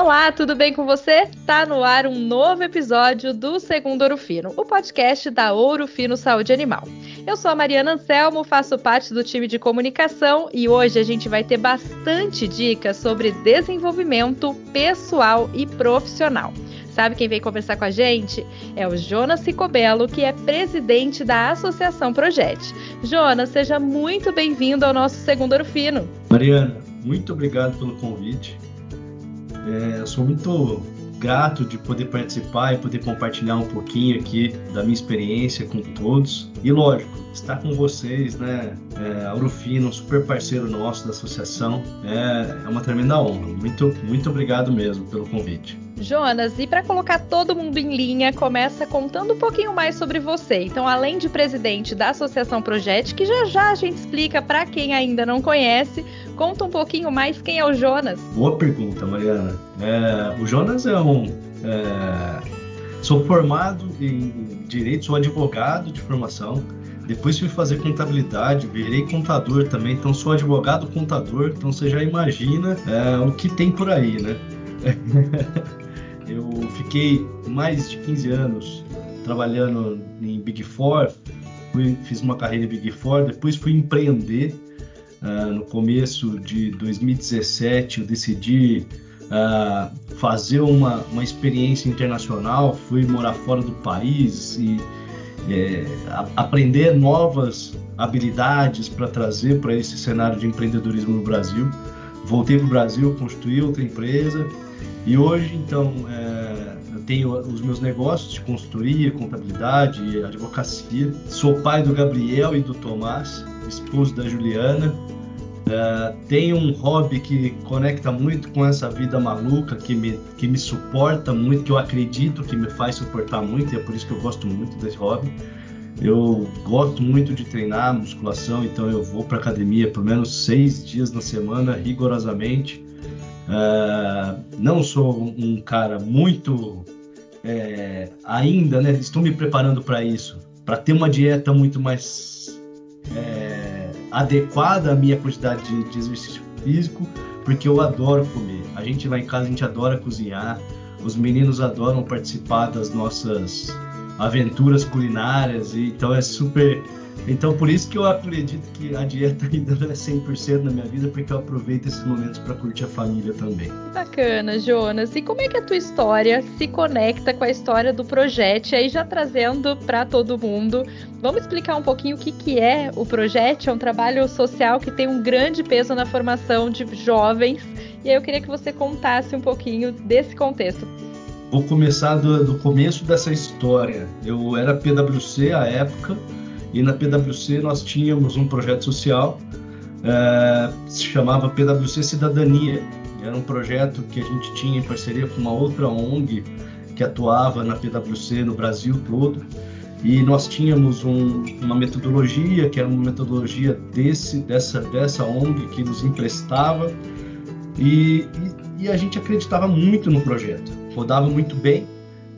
Olá, tudo bem com você? Tá no ar um novo episódio do Segundo Ouro Fino, o podcast da Ouro Fino Saúde Animal. Eu sou a Mariana Anselmo, faço parte do time de comunicação e hoje a gente vai ter bastante dicas sobre desenvolvimento pessoal e profissional. Sabe quem vem conversar com a gente? É o Jonas Cicobello, que é presidente da Associação Projet. Jonas, seja muito bem-vindo ao nosso Segundo Ouro Fino. Mariana, muito obrigado pelo convite. É, sou muito grato de poder participar e poder compartilhar um pouquinho aqui da minha experiência com todos. E lógico, estar com vocês, né? É, a Urufino, um super parceiro nosso da associação, é, é uma tremenda honra. Muito, muito obrigado mesmo pelo convite. Jonas, e para colocar todo mundo em linha, começa contando um pouquinho mais sobre você. Então, além de presidente da Associação Projet, que já já a gente explica para quem ainda não conhece, conta um pouquinho mais quem é o Jonas. Boa pergunta, Mariana. É, o Jonas é um. É, sou formado em direito, sou advogado de formação. Depois fui fazer contabilidade, virei contador também, então sou advogado contador, então você já imagina é, o que tem por aí, né? Eu fiquei mais de 15 anos trabalhando em Big Four, fui, fiz uma carreira em Big Four, depois fui empreender. Uh, no começo de 2017, eu decidi uh, fazer uma, uma experiência internacional, fui morar fora do país e é, a, aprender novas habilidades para trazer para esse cenário de empreendedorismo no Brasil. Voltei para o Brasil, construí outra empresa e hoje, então, é, eu tenho os meus negócios de consultoria, contabilidade advocacia. Sou pai do Gabriel e do Tomás, esposo da Juliana. Tenho um hobby que conecta muito com essa vida maluca, que me, que me suporta muito, que eu acredito que me faz suportar muito, e é por isso que eu gosto muito desse hobby. Eu gosto muito de treinar musculação, então eu vou para academia pelo menos seis dias na semana, rigorosamente. Uh, não sou um cara muito é, ainda, né? Estou me preparando para isso, para ter uma dieta muito mais é, adequada à minha quantidade de, de, exercício físico, porque eu adoro comer. A gente lá em casa a gente adora cozinhar, os meninos adoram participar das nossas aventuras culinárias, e então é super então, por isso que eu acredito que a dieta ainda não é 100% na minha vida, porque eu aproveito esses momentos para curtir a família também. Bacana, Jonas. E como é que a tua história se conecta com a história do projeto? Aí já trazendo para todo mundo, vamos explicar um pouquinho o que, que é o projeto? É um trabalho social que tem um grande peso na formação de jovens. E aí eu queria que você contasse um pouquinho desse contexto. Vou começar do, do começo dessa história. Eu era PwC à época e na PwC nós tínhamos um projeto social é, se chamava PwC Cidadania. Era um projeto que a gente tinha em parceria com uma outra ONG que atuava na PwC no Brasil todo. E nós tínhamos um, uma metodologia, que era uma metodologia desse, dessa, dessa ONG que nos emprestava, e, e, e a gente acreditava muito no projeto, rodava muito bem.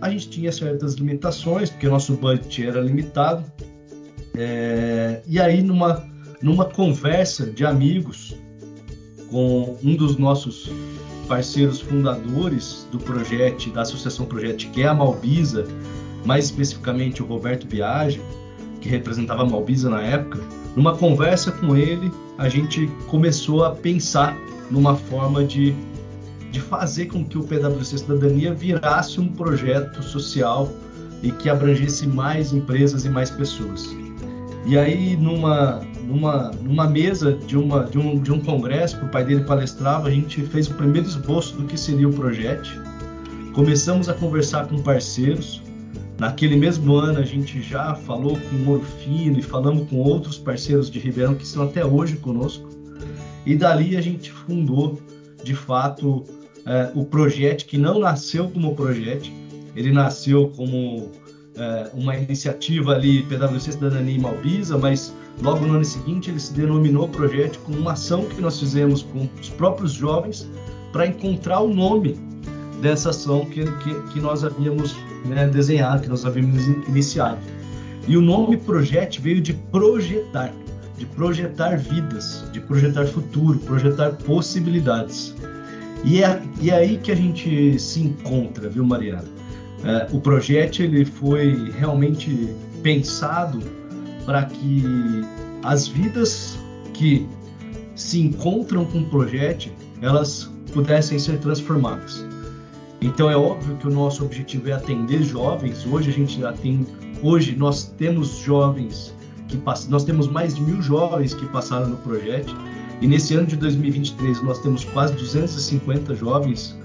A gente tinha certas limitações, porque nosso budget era limitado, é, e aí, numa, numa conversa de amigos com um dos nossos parceiros fundadores do projeto, da Associação Projeto, que é a Malbisa, mais especificamente o Roberto Biagi, que representava a Malbisa na época, numa conversa com ele, a gente começou a pensar numa forma de, de fazer com que o PwC Cidadania virasse um projeto social e que abrangesse mais empresas e mais pessoas. E aí, numa, numa, numa mesa de, uma, de, um, de um congresso que o pai dele palestrava, a gente fez o primeiro esboço do que seria o projeto. Começamos a conversar com parceiros. Naquele mesmo ano, a gente já falou com o e falamos com outros parceiros de Ribeirão que estão até hoje conosco. E dali a gente fundou, de fato, é, o projeto, que não nasceu como projeto, ele nasceu como é, uma iniciativa ali, PwC Cidadania e Malbisa, mas logo no ano seguinte ele se denominou projeto como uma ação que nós fizemos com os próprios jovens para encontrar o nome dessa ação que, que, que nós havíamos né, desenhado, que nós havíamos iniciado. E o nome projeto veio de projetar, de projetar vidas, de projetar futuro, projetar possibilidades. E é, e é aí que a gente se encontra, viu, Mariana? É, o projeto ele foi realmente pensado para que as vidas que se encontram com o projeto elas pudessem ser transformadas. Então é óbvio que o nosso objetivo é atender jovens. Hoje a gente já tem, hoje nós temos jovens que nós temos mais de mil jovens que passaram no projeto e nesse ano de 2023 nós temos quase 250 jovens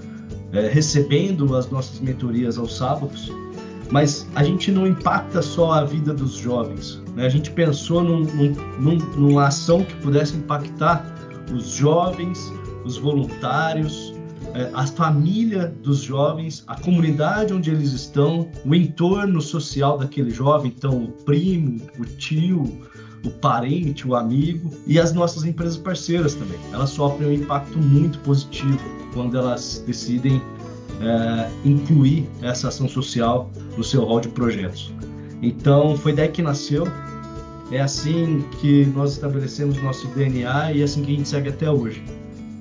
é, recebendo as nossas mentorias aos sábados. Mas a gente não impacta só a vida dos jovens. Né? A gente pensou num, num, numa ação que pudesse impactar os jovens, os voluntários, é, a família dos jovens, a comunidade onde eles estão, o entorno social daquele jovem, então o primo, o tio, o parente, o amigo e as nossas empresas parceiras também. Elas sofrem um impacto muito positivo quando elas decidem é, incluir essa ação social no seu rol de projetos. Então foi daí que nasceu. É assim que nós estabelecemos nosso DNA e é assim que a gente segue até hoje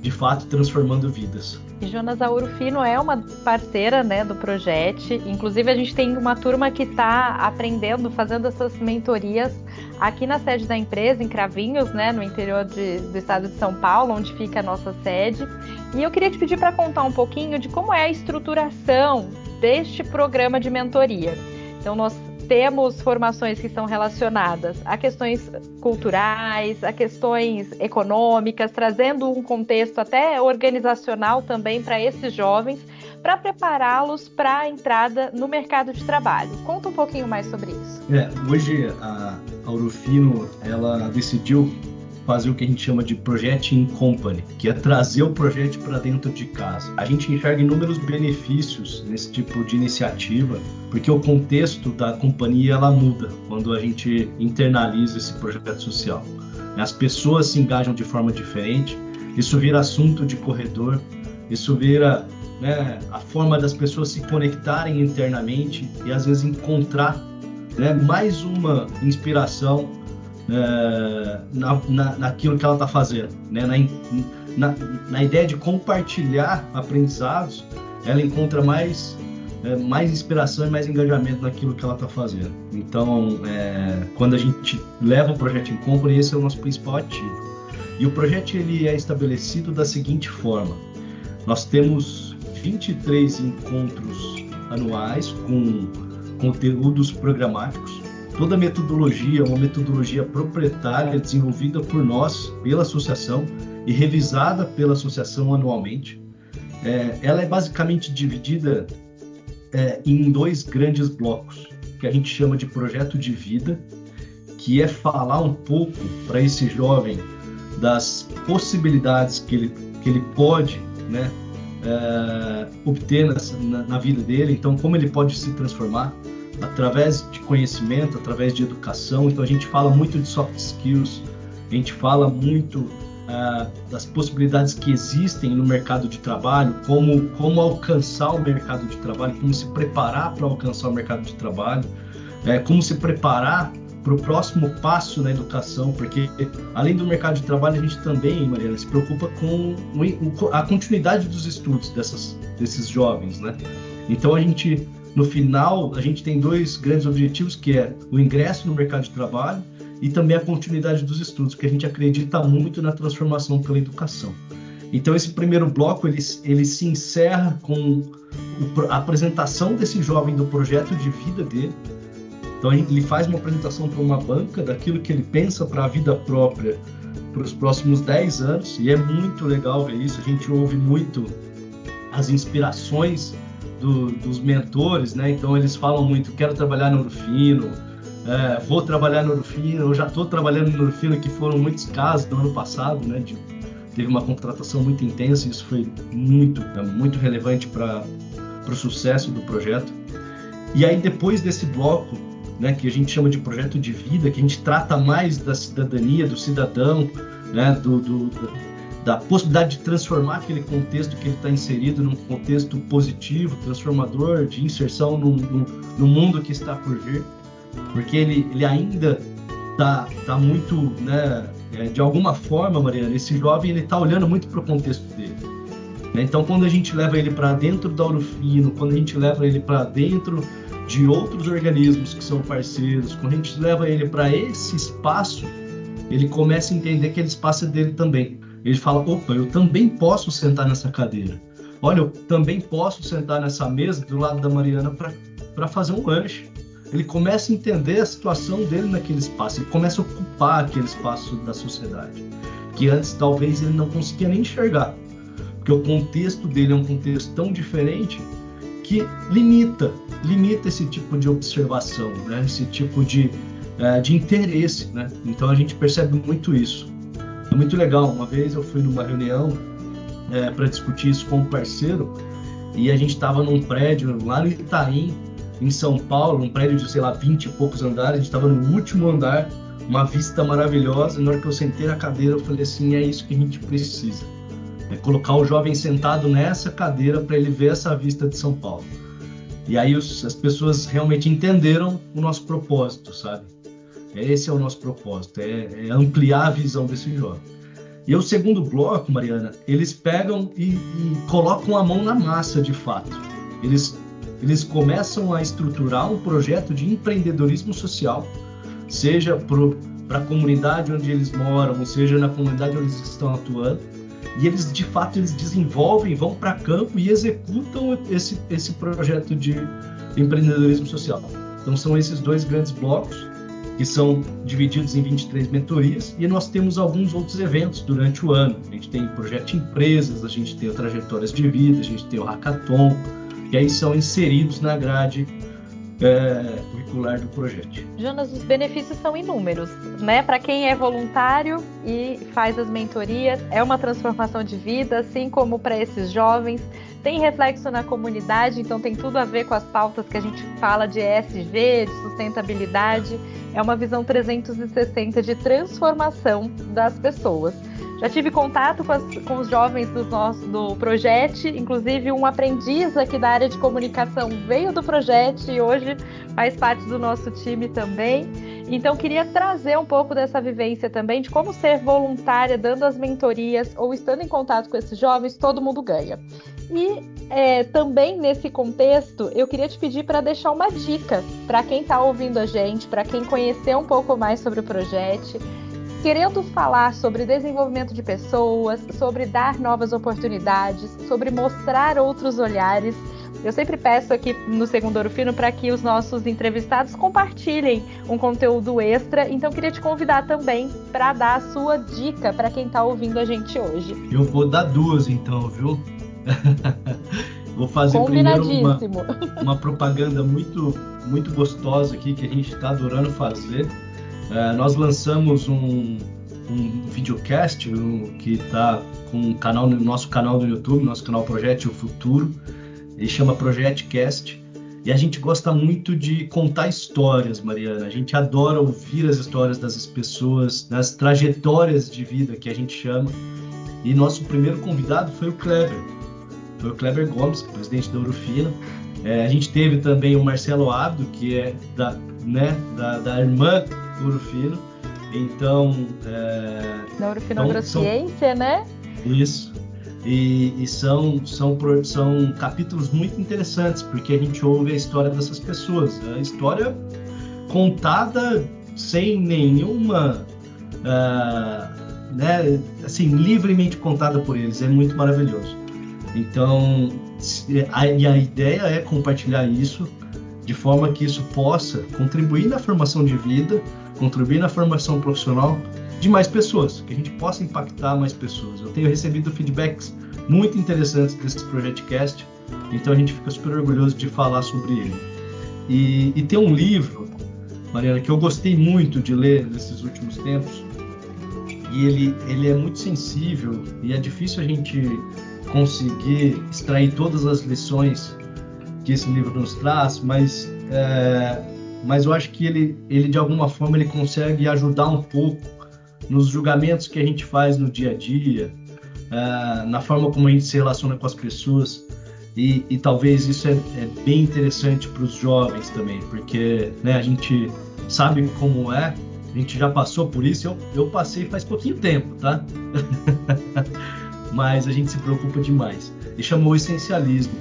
de fato transformando vidas. E Jonas Auro Fino é uma parceira né, do projeto. Inclusive, a gente tem uma turma que está aprendendo, fazendo essas mentorias aqui na sede da empresa, em Cravinhos, né, no interior de, do estado de São Paulo, onde fica a nossa sede. E eu queria te pedir para contar um pouquinho de como é a estruturação deste programa de mentoria. Então, nós temos formações que são relacionadas a questões culturais, a questões econômicas, trazendo um contexto até organizacional também para esses jovens, para prepará-los para a entrada no mercado de trabalho. Conta um pouquinho mais sobre isso. É, hoje a Aurofino ela decidiu fazer o que a gente chama de Project in Company, que é trazer o projeto para dentro de casa. A gente enxerga inúmeros benefícios nesse tipo de iniciativa, porque o contexto da companhia ela muda quando a gente internaliza esse projeto social. As pessoas se engajam de forma diferente, isso vira assunto de corredor, isso vira né, a forma das pessoas se conectarem internamente e às vezes encontrar né, mais uma inspiração é, na, na, naquilo que ela está fazendo, né? Na, na, na, ideia de compartilhar aprendizados, ela encontra mais, é, mais inspiração e mais engajamento naquilo que ela está fazendo. Então, é, quando a gente leva o projeto em company, esse é o nosso principal ativo. E o projeto ele é estabelecido da seguinte forma: nós temos 23 encontros anuais com conteúdos programáticos Toda a metodologia é uma metodologia proprietária desenvolvida por nós, pela associação e revisada pela associação anualmente. É, ela é basicamente dividida é, em dois grandes blocos, que a gente chama de projeto de vida, que é falar um pouco para esse jovem das possibilidades que ele, que ele pode né, é, obter na, na vida dele, então como ele pode se transformar através de conhecimento, através de educação. Então a gente fala muito de soft skills, a gente fala muito uh, das possibilidades que existem no mercado de trabalho, como, como alcançar o mercado de trabalho, como se preparar para alcançar o mercado de trabalho, é, como se preparar para o próximo passo na educação, porque além do mercado de trabalho, a gente também, Mariana, se preocupa com a continuidade dos estudos dessas, desses jovens, né? Então a gente no final, a gente tem dois grandes objetivos, que é o ingresso no mercado de trabalho e também a continuidade dos estudos, porque a gente acredita muito na transformação pela educação. Então, esse primeiro bloco, ele, ele se encerra com a apresentação desse jovem do projeto de vida dele. Então, ele faz uma apresentação para uma banca daquilo que ele pensa para a vida própria para os próximos 10 anos, e é muito legal ver isso. A gente ouve muito as inspirações do, dos mentores, né? Então eles falam muito, quero trabalhar no Urfino, é, vou trabalhar no Urfino, eu já estou trabalhando no Urfino, que foram muitos casos do ano passado, né? De, teve uma contratação muito intensa, e isso foi muito, é, muito relevante para o sucesso do projeto. E aí depois desse bloco, né, que a gente chama de projeto de vida, que a gente trata mais da cidadania, do cidadão, né, do, do da possibilidade de transformar aquele contexto que ele está inserido num contexto positivo, transformador, de inserção no, no, no mundo que está por vir, porque ele, ele ainda está tá muito, né, é, de alguma forma, Mariana, esse jovem ele está olhando muito para o contexto dele. Então, quando a gente leva ele para dentro da Orofino, quando a gente leva ele para dentro de outros organismos que são parceiros, quando a gente leva ele para esse espaço, ele começa a entender que aquele espaço é dele também. Ele fala: opa, eu também posso sentar nessa cadeira. Olha, eu também posso sentar nessa mesa do lado da Mariana para fazer um lanche. Ele começa a entender a situação dele naquele espaço, ele começa a ocupar aquele espaço da sociedade, que antes talvez ele não conseguia nem enxergar, porque o contexto dele é um contexto tão diferente que limita, limita esse tipo de observação, né? esse tipo de, é, de interesse. Né? Então a gente percebe muito isso. É muito legal. Uma vez eu fui numa reunião é, para discutir isso com um parceiro e a gente estava num prédio lá no Itaim, em São Paulo, um prédio de, sei lá, 20 e poucos andares. A gente estava no último andar, uma vista maravilhosa. E na hora que eu sentei na cadeira, eu falei assim: é isso que a gente precisa é colocar o jovem sentado nessa cadeira para ele ver essa vista de São Paulo. E aí os, as pessoas realmente entenderam o nosso propósito, sabe? Esse é o nosso propósito, é, é ampliar a visão desse jovem. E o segundo bloco, Mariana, eles pegam e, e colocam a mão na massa de fato. Eles, eles começam a estruturar um projeto de empreendedorismo social, seja para a comunidade onde eles moram, seja na comunidade onde eles estão atuando, e eles de fato eles desenvolvem, vão para campo e executam esse, esse projeto de empreendedorismo social. Então são esses dois grandes blocos que são divididos em 23 mentorias e nós temos alguns outros eventos durante o ano. A gente tem projeto de empresas, a gente tem o trajetórias de vida, a gente tem o hackathon, e aí são inseridos na grade é, curricular do projeto. Jonas, os benefícios são inúmeros, né? Para quem é voluntário e faz as mentorias, é uma transformação de vida, assim como para esses jovens. Tem reflexo na comunidade, então tem tudo a ver com as pautas que a gente fala de ESG, de sustentabilidade. É uma visão 360 de transformação das pessoas. Já tive contato com, as, com os jovens do nosso do projeto, inclusive um aprendiz aqui da área de comunicação veio do projeto e hoje faz parte do nosso time também. Então queria trazer um pouco dessa vivência também de como ser voluntária, dando as mentorias ou estando em contato com esses jovens, todo mundo ganha. E é, também nesse contexto, eu queria te pedir para deixar uma dica para quem está ouvindo a gente, para quem conhecer um pouco mais sobre o projeto querendo falar sobre desenvolvimento de pessoas, sobre dar novas oportunidades, sobre mostrar outros olhares. Eu sempre peço aqui no Segundo Ouro Fino para que os nossos entrevistados compartilhem um conteúdo extra. Então, queria te convidar também para dar a sua dica para quem está ouvindo a gente hoje. Eu vou dar duas, então, viu? vou fazer primeiro uma, uma propaganda muito, muito gostosa aqui que a gente está adorando fazer é, nós lançamos um, um videocast um, que está com um canal no nosso canal do YouTube, nosso canal Projeto o Futuro. Ele chama Projectcast. E a gente gosta muito de contar histórias, Mariana. A gente adora ouvir as histórias das pessoas, das trajetórias de vida que a gente chama. E nosso primeiro convidado foi o Kleber. Foi o Kleber Gomes, presidente da Urufina. É, a gente teve também o Marcelo Abdo, que é da, né, da, da irmã Ouro Fino. Então. É, da Ouro Fino Agrociência, né? Isso. E, e, são, são, são capítulos muito interessantes, porque a gente ouve a história dessas pessoas. A história contada sem nenhuma. Uh, né, assim, livremente contada por eles. É muito maravilhoso. Então, a, e a ideia é compartilhar isso de forma que isso possa contribuir na formação de vida contribuir na formação profissional de mais pessoas, que a gente possa impactar mais pessoas. Eu tenho recebido feedbacks muito interessantes desse Projectcast, então a gente fica super orgulhoso de falar sobre ele. E, e tem um livro, Mariana, que eu gostei muito de ler nesses últimos tempos, e ele, ele é muito sensível e é difícil a gente conseguir extrair todas as lições que esse livro nos traz, mas é, mas eu acho que ele, ele de alguma forma ele consegue ajudar um pouco nos julgamentos que a gente faz no dia a dia, uh, na forma como a gente se relaciona com as pessoas. E, e talvez isso é, é bem interessante para os jovens também, porque né, a gente sabe como é, a gente já passou por isso. Eu, eu passei faz pouquinho tempo, tá? Mas a gente se preocupa demais. e chamou Essencialismo.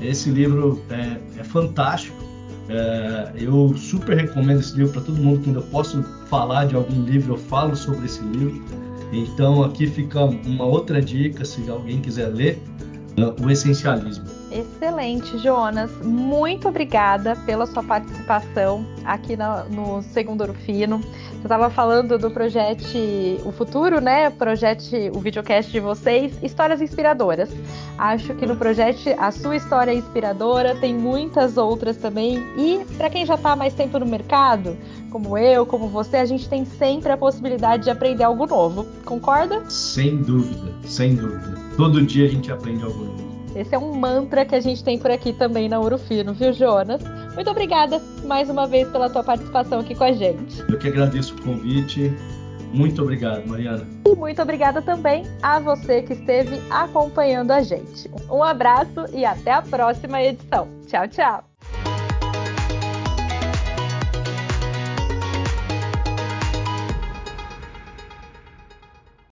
Esse livro é, é fantástico. É, eu super recomendo esse livro para todo mundo. Quando eu posso falar de algum livro, eu falo sobre esse livro. Então aqui fica uma outra dica, se alguém quiser ler, o essencialismo. Excelente, Jonas. Muito obrigada pela sua participação aqui no, Segundo Ouro Fino. Você estava falando do projeto O Futuro, né? Projeto, o videocast de vocês, histórias inspiradoras. Acho que no projeto a sua história é inspiradora, tem muitas outras também. E para quem já está mais tempo no mercado, como eu, como você, a gente tem sempre a possibilidade de aprender algo novo. Concorda? Sem dúvida, sem dúvida. Todo dia a gente aprende algo novo. Esse é um mantra que a gente tem por aqui também na Ouro Fino, viu, Jonas? Muito obrigada mais uma vez pela tua participação aqui com a gente. Eu que agradeço o convite. Muito obrigado, Mariana. E muito obrigada também a você que esteve acompanhando a gente. Um abraço e até a próxima edição. Tchau, tchau.